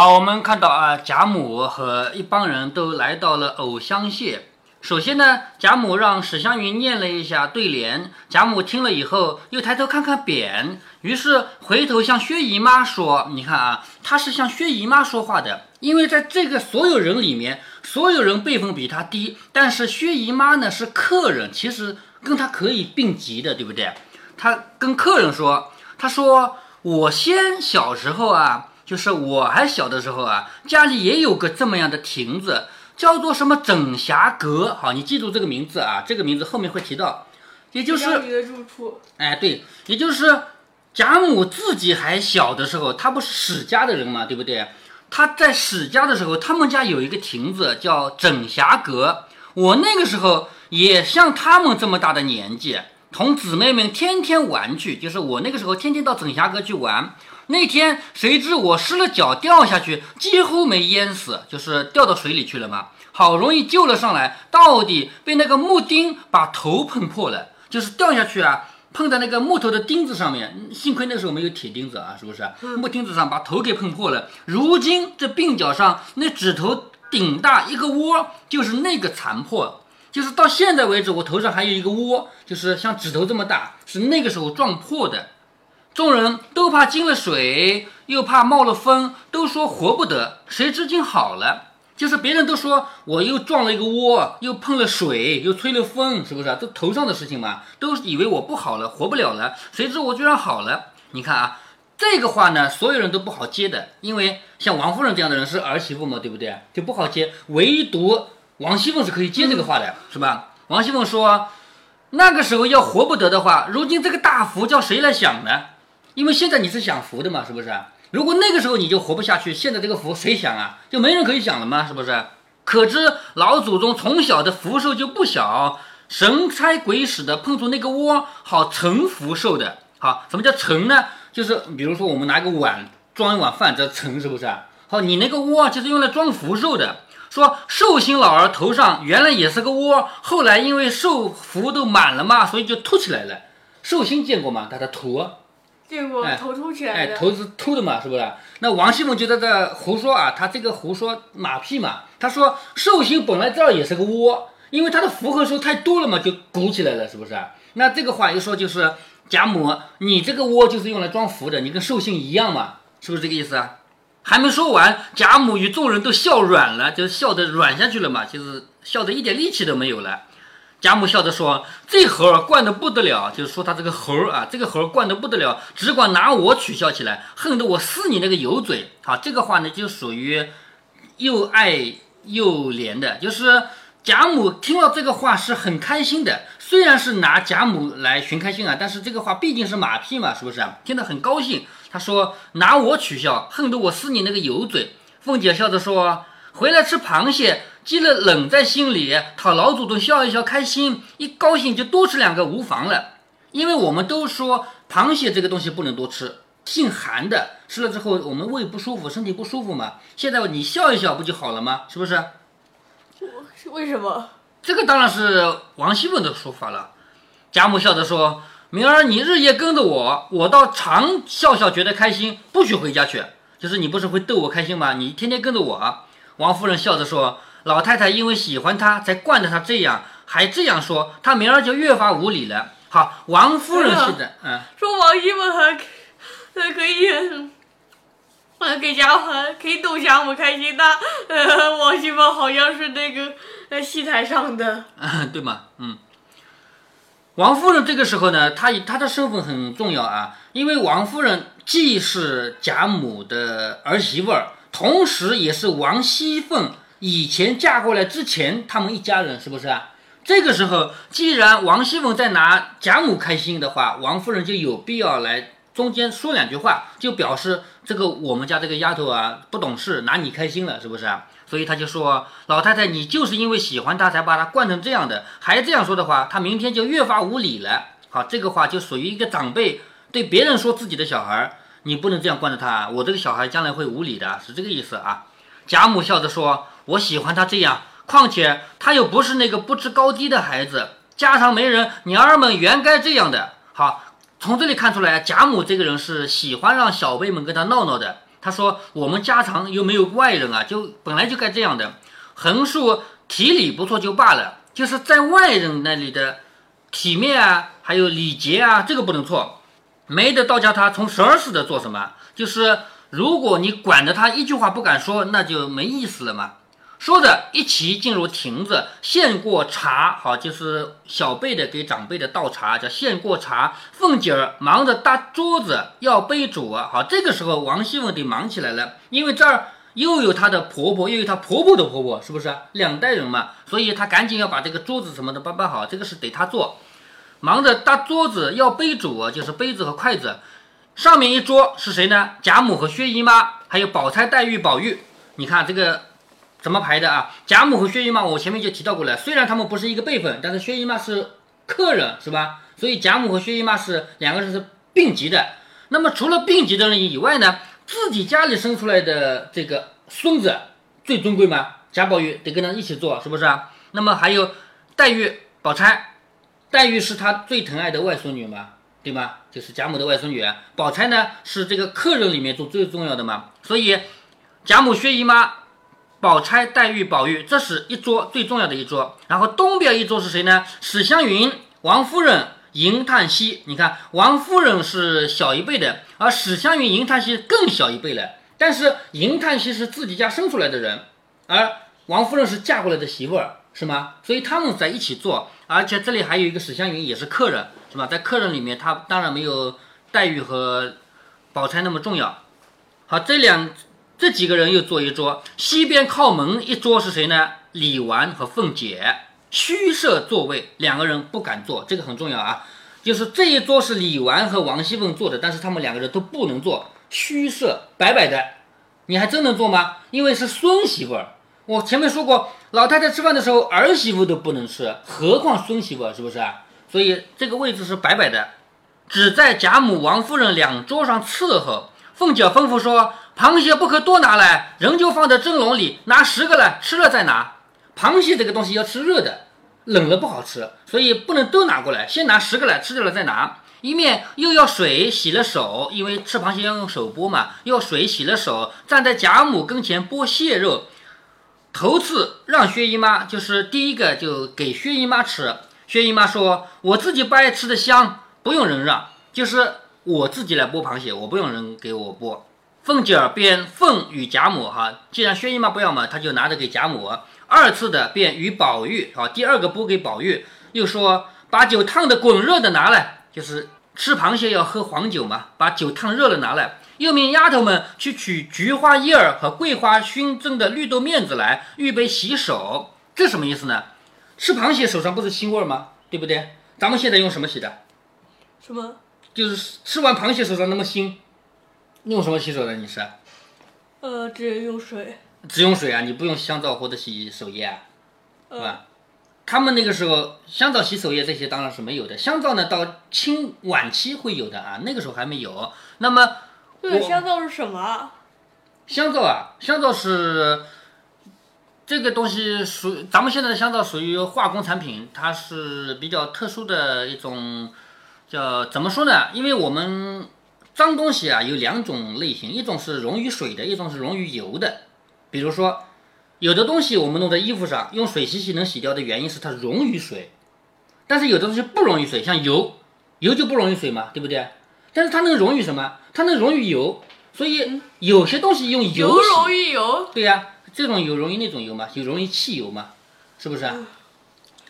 好，我们看到啊，贾母和一帮人都来到了藕香榭。首先呢，贾母让史湘云念了一下对联，贾母听了以后又抬头看看匾，于是回头向薛姨妈说：“你看啊，她是向薛姨妈说话的，因为在这个所有人里面，所有人辈分比她低，但是薛姨妈呢是客人，其实跟她可以并级的，对不对？她跟客人说，她说我先小时候啊。”就是我还小的时候啊，家里也有个这么样的亭子，叫做什么整霞阁。好，你记住这个名字啊，这个名字后面会提到。也就是住处。哎，对，也就是贾母自己还小的时候，她不是史家的人嘛，对不对？她在史家的时候，他们家有一个亭子叫整霞阁。我那个时候也像他们这么大的年纪，同姊妹们天天玩去，就是我那个时候天天到整霞阁去玩。那天谁知我失了脚掉下去，几乎没淹死，就是掉到水里去了嘛。好容易救了上来，到底被那个木钉把头碰破了，就是掉下去啊，碰在那个木头的钉子上面。幸亏那时候没有铁钉子啊，是不是？木钉子上把头给碰破了。如今这鬓角上那指头顶大一个窝，就是那个残破，就是到现在为止我头上还有一个窝，就是像指头这么大，是那个时候撞破的。众人都怕进了水，又怕冒了风，都说活不得。谁知竟好了，就是别人都说我又撞了一个窝，又碰了水，又吹了风，是不是？都头上的事情嘛，都以为我不好了，活不了了。谁知我居然好了。你看啊，这个话呢，所有人都不好接的，因为像王夫人这样的人是儿媳妇嘛，对不对？就不好接。唯独王熙凤是可以接这个话的，是吧？王熙凤说，那个时候要活不得的话，如今这个大福叫谁来享呢？因为现在你是享福的嘛，是不是？如果那个时候你就活不下去，现在这个福谁享啊？就没人可以享了吗？是不是？可知老祖宗从小的福寿就不小，神差鬼使的碰出那个窝，好盛福寿的。好，什么叫盛呢？就是比如说我们拿个碗装一碗饭，这盛是不是？好，你那个窝就是用来装福寿的。说寿星老儿头上原来也是个窝，后来因为寿福都满了嘛，所以就凸起来了。寿星见过吗？他的头。见过头凸起来的，哎，头是凸的嘛，是不是？那王熙凤就在这胡说啊，他这个胡说马屁嘛。他说寿星本来这儿也是个窝，因为他的福和寿太多了嘛，就鼓起来了，是不是？那这个话一说就是贾母，你这个窝就是用来装福的，你跟寿星一样嘛，是不是这个意思啊？还没说完，贾母与众人都笑软了，就笑得软下去了嘛，就是笑得一点力气都没有了。贾母笑着说：“这猴儿惯得不得了，就是说他这个猴儿啊，这个猴儿惯得不得了，只管拿我取笑起来，恨得我撕你那个油嘴。”好，这个话呢，就属于又爱又怜的，就是贾母听到这个话是很开心的。虽然是拿贾母来寻开心啊，但是这个话毕竟是马屁嘛，是不是啊？听得很高兴。他说：“拿我取笑，恨得我撕你那个油嘴。”凤姐笑着说：“回来吃螃蟹。”积了冷在心里，讨老祖宗笑一笑，开心一高兴就多吃两个无妨了。因为我们都说螃蟹这个东西不能多吃，性寒的，吃了之后我们胃不舒服，身体不舒服嘛。现在你笑一笑不就好了吗？是不是？是为什么？这个当然是王熙凤的说法了。贾母笑着说：“明儿你日夜跟着我，我倒常笑笑觉得开心，不许回家去。就是你不是会逗我开心吗？你天天跟着我。”王夫人笑着说。老太太因为喜欢他，才惯着他这样，还这样说，他明儿就越发无理了。好，王夫人是的，嗯，说王熙凤还还可以，呃，给贾母可以逗贾母开心的。呃，王熙凤好像是那个在戏台上的，对吗？嗯，王夫人这个时候呢，她她的身份很重要啊，因为王夫人既是贾母的儿媳妇儿，同时也是王熙凤。以前嫁过来之前，他们一家人是不是啊？这个时候，既然王熙凤在拿贾母开心的话，王夫人就有必要来中间说两句话，就表示这个我们家这个丫头啊不懂事，拿你开心了，是不是啊？所以他就说：“老太太，你就是因为喜欢他才把他惯成这样的，还这样说的话，他明天就越发无理了。”好，这个话就属于一个长辈对别人说自己的小孩：“你不能这样惯着他，我这个小孩将来会无理的，是这个意思啊。”贾母笑着说。我喜欢他这样，况且他又不是那个不知高低的孩子，家常没人，娘儿们原该这样的。好，从这里看出来，贾母这个人是喜欢让小辈们跟他闹闹的。他说我们家常又没有外人啊，就本来就该这样的。横竖体理不错就罢了，就是在外人那里的体面啊，还有礼节啊，这个不能错。没得到家他从十二似的做什么？就是如果你管着他一句话不敢说，那就没意思了嘛。说着，一齐进入亭子，献过茶。好，就是小辈的给长辈的倒茶，叫献过茶。凤姐儿忙着搭桌子，要杯煮。好，这个时候王熙凤得忙起来了，因为这儿又有她的婆婆，又有她婆婆的婆婆，是不是两代人嘛？所以她赶紧要把这个桌子什么的搬搬好，这个是得她做。忙着搭桌子，要杯煮，就是杯子和筷子。上面一桌是谁呢？贾母和薛姨妈，还有宝钗、黛玉、宝玉。你看这个。怎么排的啊？贾母和薛姨妈，我前面就提到过了。虽然他们不是一个辈分，但是薛姨妈是客人，是吧？所以贾母和薛姨妈是两个人是并级的。那么除了并级的人以外呢，自己家里生出来的这个孙子最尊贵吗？贾宝玉得跟他一起做，是不是啊？那么还有黛玉、宝钗，黛玉是他最疼爱的外孙女嘛，对吗？就是贾母的外孙女。宝钗呢是这个客人里面做最重要的嘛，所以贾母、薛姨妈。宝钗、黛玉、宝玉，这是一桌最重要的一桌。然后东边一桌是谁呢？史湘云、王夫人、银叹息。你看，王夫人是小一辈的，而史湘云、银叹息更小一辈了。但是银叹息是自己家生出来的人，而王夫人是嫁过来的媳妇儿，是吗？所以他们在一起坐。而且这里还有一个史湘云也是客人，是吧？在客人里面，他当然没有黛玉和宝钗那么重要。好，这两。这几个人又坐一桌，西边靠门一桌是谁呢？李纨和凤姐虚设座位，两个人不敢坐，这个很重要啊。就是这一桌是李纨和王熙凤坐的，但是他们两个人都不能坐，虚设摆摆的。你还真能坐吗？因为是孙媳妇儿。我前面说过，老太太吃饭的时候儿媳妇都不能吃，何况孙媳妇是不是啊？所以这个位置是摆摆的，只在贾母、王夫人两桌上伺候。凤姐吩咐说。螃蟹不可多拿来，仍旧放在蒸笼里，拿十个来吃了再拿。螃蟹这个东西要吃热的，冷了不好吃，所以不能都拿过来，先拿十个来吃掉了再拿。一面又要水洗了手，因为吃螃蟹要用手剥嘛，要水洗了手，站在贾母跟前剥蟹肉。头次让薛姨妈，就是第一个就给薛姨妈吃。薛姨妈说：“我自己不爱吃的香，不用人让，就是我自己来剥螃蟹，我不用人给我剥。”凤姐儿便奉与贾母哈，既然薛姨妈不要嘛，她就拿着给贾母。二次的便与宝玉啊，第二个拨给宝玉，又说把酒烫的滚热的拿来，就是吃螃蟹要喝黄酒嘛，把酒烫热了拿来。又命丫头们去取菊花叶儿和桂花熏蒸的绿豆面子来，预备洗手。这什么意思呢？吃螃蟹手上不是腥味吗？对不对？咱们现在用什么洗的？什么？就是吃完螃蟹手上那么腥。用什么洗手的？你是？呃，只用水。只用水啊？你不用香皂或者洗手液啊？是吧？他们那个时候香皂、洗手液这些当然是没有的。香皂呢，到清晚期会有的啊，那个时候还没有。那么，对，香皂是什么？香皂啊，香皂是这个东西属咱们现在的香皂属于化工产品，它是比较特殊的一种，叫怎么说呢？因为我们。脏东西啊有两种类型，一种是溶于水的，一种是溶于油的。比如说，有的东西我们弄在衣服上，用水洗洗能洗掉的原因是它溶于水。但是有的东西不溶于水，像油，油就不溶于水嘛，对不对？但是它能溶于什么？它能溶于油。所以有些东西用油洗，油溶于油。对呀，这种油溶于那种油嘛，就溶于汽油嘛，是不是？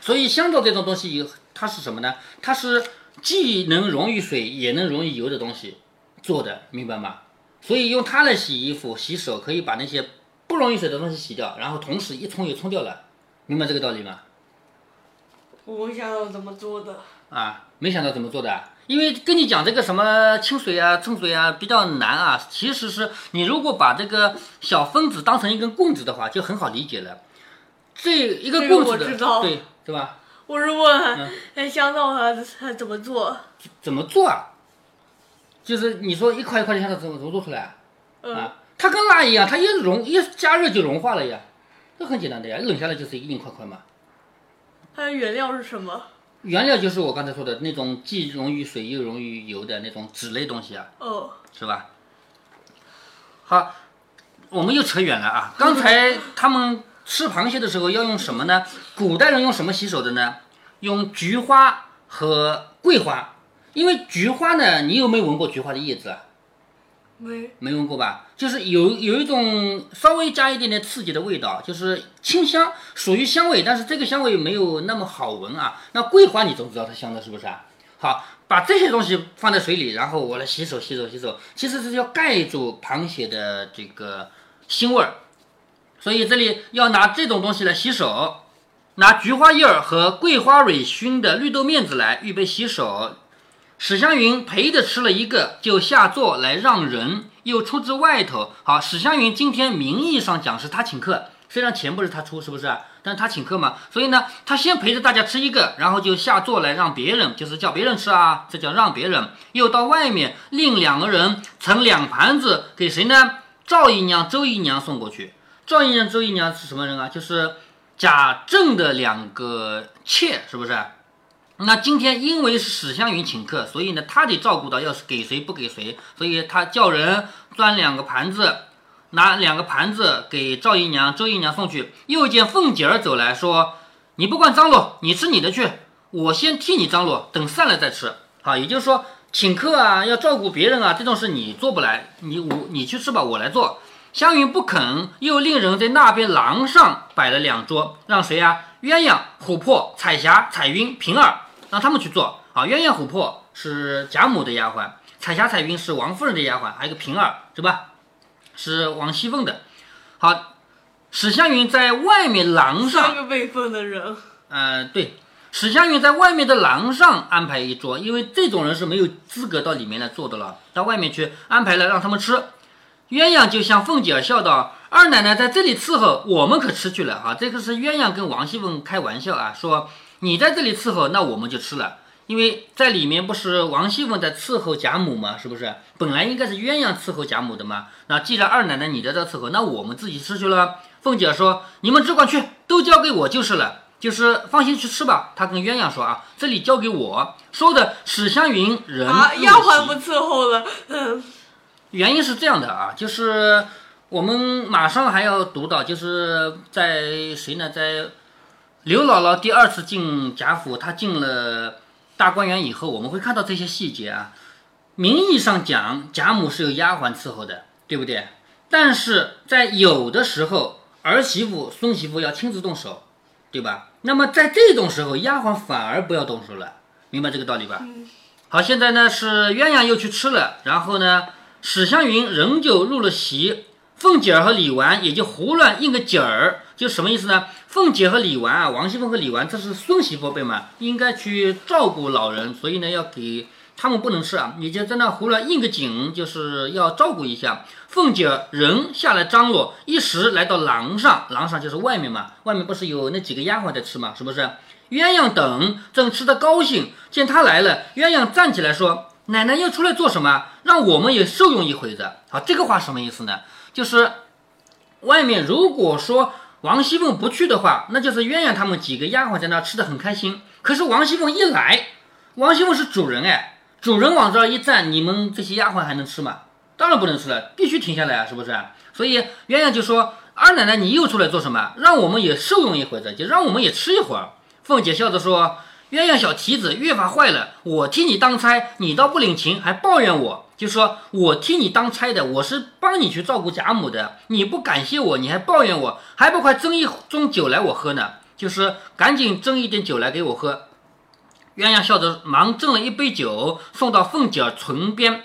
所以香皂这种东西有，它是什么呢？它是既能溶于水，也能溶于油的东西。做的明白吗？所以用它来洗衣服、洗手，可以把那些不溶于水的东西洗掉，然后同时一冲也冲掉了，明白这个道理吗？我没想到怎么做的啊，没想到怎么做的，因为跟你讲这个什么清水啊、冲水啊比较难啊。其实是你如果把这个小分子当成一根棍子的话，就很好理解了。这一个棍子的，对，对吧？我是问，哎，香皂它怎么做？怎么做啊？就是你说一块一块的香皂怎么怎么做出来啊？它跟蜡一样，它一融一加热就融化了呀，这很简单的呀，冷下来就是一硬块块嘛。它的原料是什么？原料就是我刚才说的那种既溶于水又溶于油的那种脂类东西啊。哦，是吧？好，我们又扯远了啊！刚才他们吃螃蟹的时候要用什么呢？古代人用什么洗手的呢？用菊花和桂花。因为菊花呢，你有没有闻过菊花的叶子啊？没没闻过吧？就是有有一种稍微加一点点刺激的味道，就是清香，属于香味，但是这个香味没有那么好闻啊。那桂花你总知道它香的是不是啊？好，把这些东西放在水里，然后我来洗手，洗手，洗手。其实是要盖住螃蟹的这个腥味儿，所以这里要拿这种东西来洗手，拿菊花叶儿和桂花蕊熏的绿豆面子来预备洗手。史湘云陪着吃了一个，就下座来让人，又出至外头。好，史湘云今天名义上讲是他请客，虽然钱不是他出，是不是？但是他请客嘛，所以呢，他先陪着大家吃一个，然后就下座来让别人，就是叫别人吃啊，这叫让别人。又到外面另两个人盛两盘子给谁呢？赵姨娘、周姨娘送过去。赵姨娘、周姨娘是什么人啊？就是贾政的两个妾，是不是？那今天因为史湘云请客，所以呢，他得照顾到，要是给谁不给谁，所以他叫人端两个盘子，拿两个盘子给赵姨娘、周姨娘送去。又见凤姐儿走来说：“你不管张罗，你吃你的去，我先替你张罗，等散了再吃。”好，也就是说，请客啊，要照顾别人啊，这种事你做不来，你我你去吃吧，我来做。湘云不肯，又令人在那边廊上摆了两桌，让谁呀？鸳鸯、琥珀、彩霞、彩云、平儿。让他们去做啊！鸳鸯、琥珀是贾母的丫鬟，彩霞、彩云是王夫人的丫鬟，还有个平儿，是吧？是王熙凤的。好，史湘云在外面廊上，三个辈分的人。呃，对，史湘云在外面的廊上安排一桌，因为这种人是没有资格到里面来坐的了，到外面去安排了让他们吃。鸳鸯就向凤姐儿笑道：“二奶奶在这里伺候，我们可吃去了。”哈，这个是鸳鸯跟王熙凤开玩笑啊，说。你在这里伺候，那我们就吃了，因为在里面不是王熙凤在伺候贾母吗？是不是？本来应该是鸳鸯伺候贾母的嘛。那既然二奶奶你在这伺候，那我们自己吃去了。凤姐说：“你们只管去，都交给我就是了，就是放心去吃吧。”她跟鸳鸯说：“啊，这里交给我。”说的史湘云人啊，丫鬟不伺候了。嗯，原因是这样的啊，就是我们马上还要读到，就是在谁呢？在。刘姥姥第二次进贾府，她进了大观园以后，我们会看到这些细节啊。名义上讲，贾母是有丫鬟伺候的，对不对？但是在有的时候，儿媳妇、孙媳妇要亲自动手，对吧？那么在这种时候，丫鬟反而不要动手了，明白这个道理吧？好，现在呢是鸳鸯又去吃了，然后呢，史湘云仍旧入了席。凤姐儿和李纨也就胡乱应个景儿，就什么意思呢？凤姐和李纨啊，王熙凤和李纨，这是孙媳妇辈嘛，应该去照顾老人，所以呢，要给他们不能吃啊，你就在那胡乱应个景，就是要照顾一下。凤姐人下来张罗，一时来到廊上，廊上就是外面嘛，外面不是有那几个丫鬟在吃嘛，是不是？鸳鸯等正吃得高兴，见他来了，鸳鸯站起来说：“奶奶要出来做什么？让我们也受用一回子。”啊，这个话什么意思呢？就是外面如果说王熙凤不去的话，那就是鸳鸯他们几个丫鬟在那吃的很开心。可是王熙凤一来，王熙凤是主人哎，主人往这儿一站，你们这些丫鬟还能吃吗？当然不能吃了，必须停下来啊，是不是？所以鸳鸯就说：“二奶奶，你又出来做什么？让我们也受用一会子，就让我们也吃一会儿。”凤姐笑着说：“鸳鸯小蹄子越发坏了，我替你当差，你倒不领情，还抱怨我。”就说我替你当差的，我是帮你去照顾贾母的，你不感谢我，你还抱怨我，还不快斟一盅酒来我喝呢？就是赶紧斟一点酒来给我喝。鸳鸯笑着忙斟了一杯酒，送到凤姐儿唇边。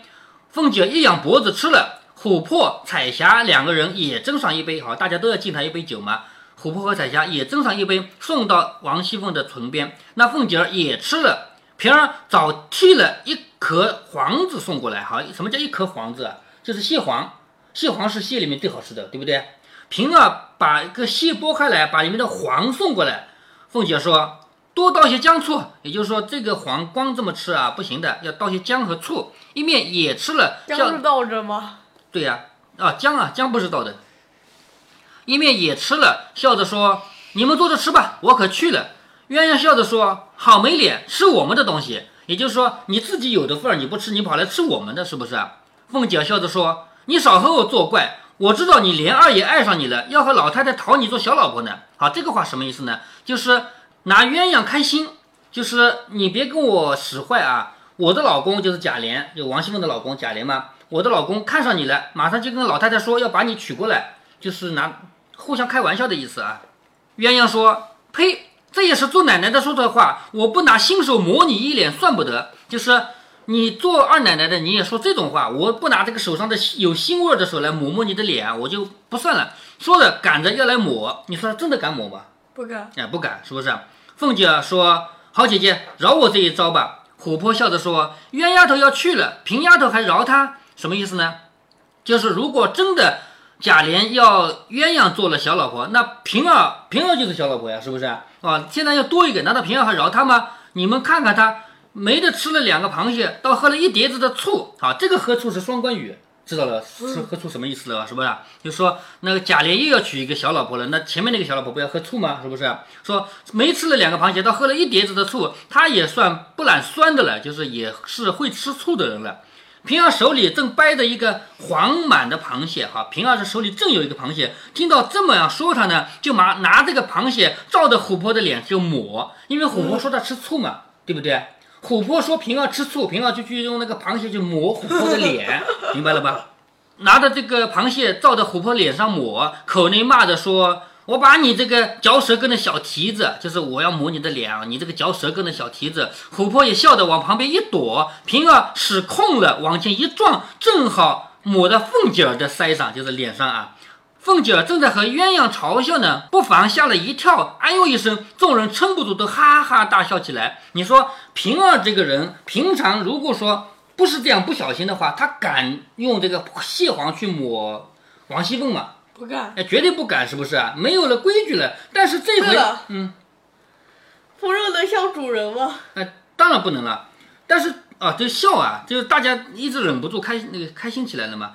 凤姐儿一仰脖子吃了。琥珀、彩霞两个人也斟上一杯，好，大家都要敬他一杯酒嘛。琥珀和彩霞也斟上一杯，送到王熙凤的唇边。那凤姐儿也吃了。平儿早剔了一颗黄子送过来，好，什么叫一颗黄子啊？就是蟹黄，蟹黄是蟹里面最好吃的，对不对？平儿把一个蟹剥开来，把里面的黄送过来。凤姐说：“多倒些姜醋。”也就是说，这个黄光这么吃啊，不行的，要倒些姜和醋。一面也吃了，姜是倒着吗？对呀，啊姜啊姜不是倒的。一面也吃了，笑着说：“你们坐着吃吧，我可去了。”鸳鸯笑着说：“好没脸，吃我们的东西。也就是说，你自己有的份儿你不吃，你跑来吃我们的，是不是？”凤姐笑着说：“你少和我作怪。我知道你莲二爷爱上你了，要和老太太讨你做小老婆呢。好，这个话什么意思呢？就是拿鸳鸯开心，就是你别跟我使坏啊。我的老公就是贾琏，就王熙凤的老公贾琏嘛。我的老公看上你了，马上就跟老太太说要把你娶过来，就是拿互相开玩笑的意思啊。鸳鸯说：“呸，这也是做奶奶的说的话，我不拿新手抹你一脸算不得。就是你做二奶奶的，你也说这种话，我不拿这个手上的有腥味的手来抹抹你的脸，我就不算了。说了赶着要来抹，你说真的敢抹吗？不敢。哎，不敢，是不是？凤姐说：好姐姐，饶我这一招吧。琥珀笑着说：冤丫头要去了，平丫头还饶她，什么意思呢？就是如果真的。贾琏要鸳鸯做了小老婆，那平儿平儿就是小老婆呀，是不是啊？现在要多一个，难道平儿还饶他吗？你们看看他没得吃了两个螃蟹，倒喝了一碟子的醋，好，这个喝醋是双关语，知道了是喝醋什么意思了是不是？就说那个贾琏又要娶一个小老婆了，那前面那个小老婆不要喝醋吗？是不是？说没吃了两个螃蟹，倒喝了一碟子的醋，他也算不懒酸的了，就是也是会吃醋的人了。平儿手里正掰着一个黄满的螃蟹，哈，平儿这手里正有一个螃蟹，听到这么样说他呢，就拿拿这个螃蟹照着琥珀的脸就抹，因为琥珀说他吃醋嘛，对不对？琥珀说平儿吃醋，平儿就去用那个螃蟹去抹琥珀的脸，明白了吧？拿着这个螃蟹照着琥珀脸上抹，口内骂着说。我把你这个嚼舌根的小蹄子，就是我要抹你的脸啊！你这个嚼舌根的小蹄子，琥珀也笑得往旁边一躲，平儿使空了往前一撞，正好抹到凤姐儿的腮上，就是脸上啊。凤姐儿正在和鸳鸯嘲笑呢，不妨吓了一跳，哎呦一声，众人撑不住都哈哈大笑起来。你说平儿这个人，平常如果说不是这样不小心的话，他敢用这个蟹黄去抹王熙凤吗？不干，哎，绝对不敢，是不是啊？没有了规矩了。但是这回，嗯，风肉能像主人吗？哎，当然不能了。但是啊，就笑啊，就是大家一直忍不住开那个开心起来了嘛。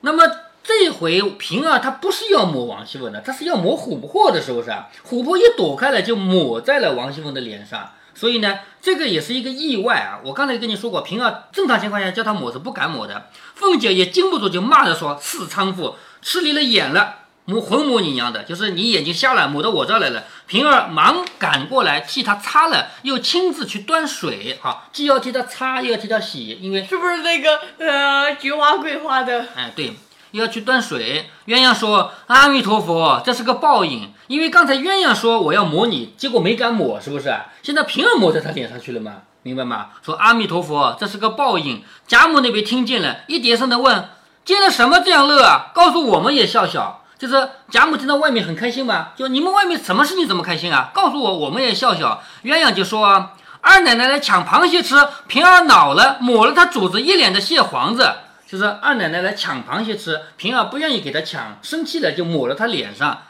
那么这回平儿她不是要抹王熙凤的，她是要抹琥珀的，是不是啊？琥珀一躲开了，就抹在了王熙凤的脸上。所以呢，这个也是一个意外啊。我刚才跟你说过，平儿正常情况下叫她抹是不敢抹的。凤姐也禁不住就骂着说：“是娼妇。”吃离了眼了，抹混抹你娘的，就是你眼睛瞎了，抹到我这儿来了。平儿忙赶过来替他擦了，又亲自去端水，好，既要替他擦，又要替他洗，因为是不是那个呃菊花桂花的？哎，对，又要去端水。鸳鸯说：“阿弥陀佛，这是个报应，因为刚才鸳鸯说我要抹你，结果没敢抹，是不是？现在平儿抹在他脸上去了吗？明白吗？说阿弥陀佛，这是个报应。贾母那边听见了，一叠声的问。”见了什么这样乐啊？告诉我们也笑笑。就是贾母听到外面很开心嘛，就你们外面什么事情怎么开心啊？告诉我，我们也笑笑。鸳鸯就说：“二奶奶来抢螃蟹吃，平儿恼了，抹了她主子一脸的蟹黄子。就是二奶奶来抢螃蟹吃，平儿不愿意给她抢，生气了就抹了她脸上。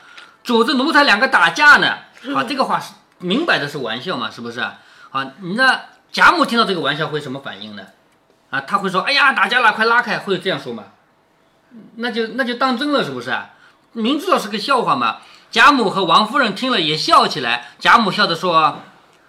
主子奴才两个打架呢。啊，这个话是明摆着是玩笑嘛，是不是？啊，那贾母听到这个玩笑会什么反应呢？啊，他会说：哎呀，打架了，快拉开，会这样说吗？那就那就当真了，是不是啊？明知道是个笑话嘛。贾母和王夫人听了也笑起来。贾母笑着说：“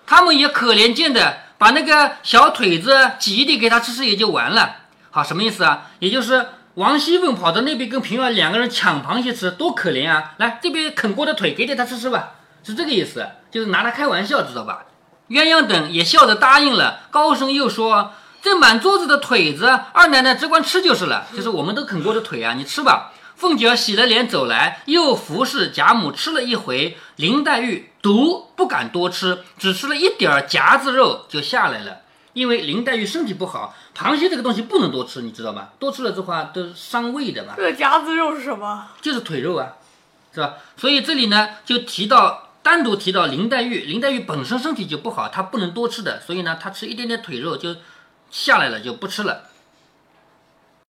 他们也可怜见的，把那个小腿子挤一点给他吃吃也就完了。好，什么意思啊？也就是王熙凤跑到那边跟平儿两个人抢螃蟹吃，多可怜啊！来这边啃过的腿给点他吃吃吧，是这个意思，就是拿他开玩笑，知道吧？”鸳鸯等也笑着答应了，高声又说。这满桌子的腿子，二奶奶只管吃就是了，就是我们都啃过的腿啊，你吃吧。凤姐洗了脸走来，又服侍贾母吃了一回。林黛玉独不敢多吃，只吃了一点儿夹子肉就下来了。因为林黛玉身体不好，螃蟹这个东西不能多吃，你知道吗？多吃了的话都伤胃的嘛。这夹子肉是什么？就是腿肉啊，是吧？所以这里呢就提到单独提到林黛玉，林黛玉本身身体就不好，她不能多吃的，所以呢她吃一点点腿肉就。下来了就不吃了。